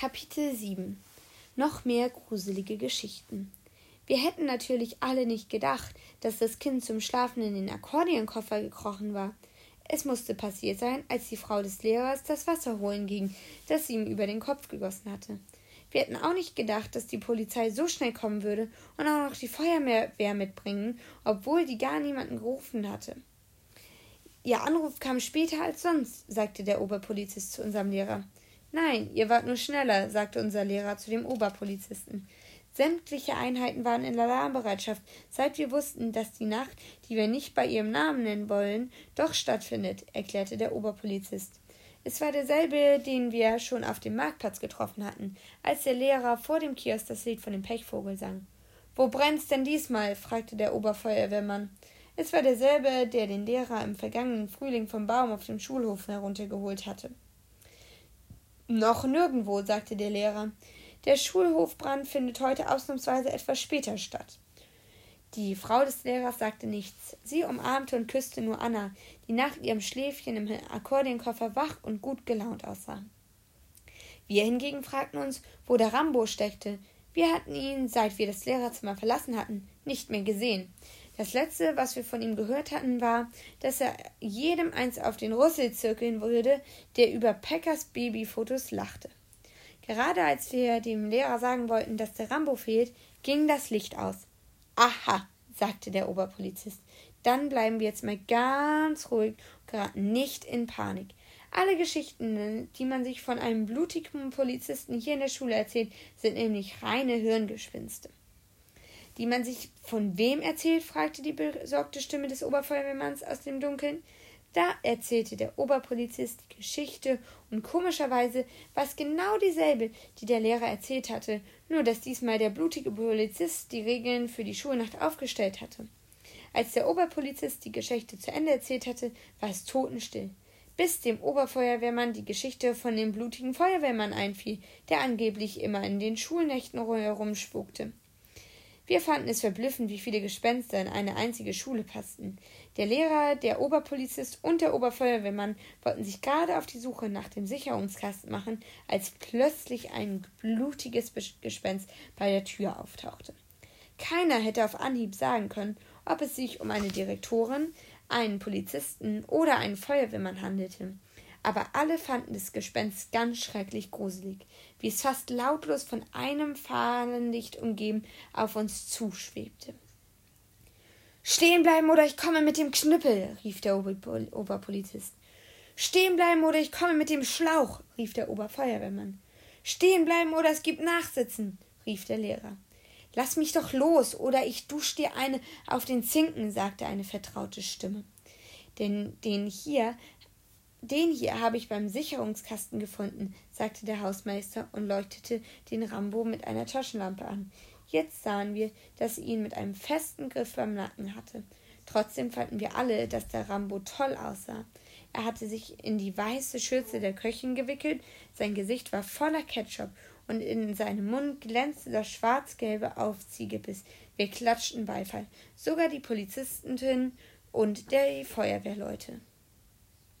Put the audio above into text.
Kapitel 7 Noch mehr gruselige Geschichten. Wir hätten natürlich alle nicht gedacht, dass das Kind zum Schlafen in den Akkordeonkoffer gekrochen war. Es musste passiert sein, als die Frau des Lehrers das Wasser holen ging, das sie ihm über den Kopf gegossen hatte. Wir hätten auch nicht gedacht, dass die Polizei so schnell kommen würde und auch noch die Feuerwehr mitbringen, obwohl die gar niemanden gerufen hatte. Ihr Anruf kam später als sonst, sagte der Oberpolizist zu unserem Lehrer. Nein, ihr wart nur schneller, sagte unser Lehrer zu dem Oberpolizisten. Sämtliche Einheiten waren in Alarmbereitschaft, seit wir wussten, dass die Nacht, die wir nicht bei ihrem Namen nennen wollen, doch stattfindet, erklärte der Oberpolizist. Es war derselbe, den wir schon auf dem Marktplatz getroffen hatten, als der Lehrer vor dem Kiosk das Lied von dem Pechvogel sang. Wo brennt's denn diesmal? fragte der Oberfeuerwehrmann. Es war derselbe, der den Lehrer im vergangenen Frühling vom Baum auf dem Schulhof heruntergeholt hatte. Noch nirgendwo, sagte der Lehrer. Der Schulhofbrand findet heute ausnahmsweise etwas später statt. Die Frau des Lehrers sagte nichts. Sie umarmte und küsste nur Anna, die nach ihrem Schläfchen im Akkordeonkoffer wach und gut gelaunt aussah. Wir hingegen fragten uns, wo der Rambo steckte. Wir hatten ihn, seit wir das Lehrerzimmer verlassen hatten, nicht mehr gesehen. Das letzte, was wir von ihm gehört hatten, war, dass er jedem eins auf den Rüssel zirkeln würde, der über Packers Babyfotos lachte. Gerade als wir dem Lehrer sagen wollten, dass der Rambo fehlt, ging das Licht aus. Aha, sagte der Oberpolizist. Dann bleiben wir jetzt mal ganz ruhig und geraten nicht in Panik. Alle Geschichten, die man sich von einem blutigen Polizisten hier in der Schule erzählt, sind nämlich reine Hirngespinste die man sich von wem erzählt? fragte die besorgte Stimme des Oberfeuerwehrmanns aus dem Dunkeln. Da erzählte der Oberpolizist die Geschichte und komischerweise war es genau dieselbe, die der Lehrer erzählt hatte, nur dass diesmal der blutige Polizist die Regeln für die Schulnacht aufgestellt hatte. Als der Oberpolizist die Geschichte zu Ende erzählt hatte, war es totenstill, bis dem Oberfeuerwehrmann die Geschichte von dem blutigen Feuerwehrmann einfiel, der angeblich immer in den Schulnächten herumspukte. Wir fanden es verblüffend, wie viele Gespenster in eine einzige Schule passten. Der Lehrer, der Oberpolizist und der Oberfeuerwehrmann wollten sich gerade auf die Suche nach dem Sicherungskasten machen, als plötzlich ein blutiges Gespenst bei der Tür auftauchte. Keiner hätte auf Anhieb sagen können, ob es sich um eine Direktorin, einen Polizisten oder einen Feuerwehrmann handelte aber alle fanden das Gespenst ganz schrecklich gruselig, wie es fast lautlos von einem Fahlenlicht umgeben auf uns zuschwebte. Stehen bleiben oder ich komme mit dem Knüppel, rief der Ober Oberpolizist. Stehen bleiben oder ich komme mit dem Schlauch, rief der Oberfeuerwehrmann. Stehen bleiben oder es gibt Nachsitzen, rief der Lehrer. Lass mich doch los, oder ich dusch dir eine auf den Zinken, sagte eine vertraute Stimme. Denn den hier den hier habe ich beim Sicherungskasten gefunden, sagte der Hausmeister und leuchtete den Rambo mit einer Taschenlampe an. Jetzt sahen wir, dass er ihn mit einem festen Griff beim Nacken hatte. Trotzdem fanden wir alle, dass der Rambo toll aussah. Er hatte sich in die weiße Schürze der Köchin gewickelt, sein Gesicht war voller Ketchup und in seinem Mund glänzte das schwarz-gelbe Aufziegebiss. Wir klatschten Beifall, sogar die Polizistin und der Feuerwehrleute.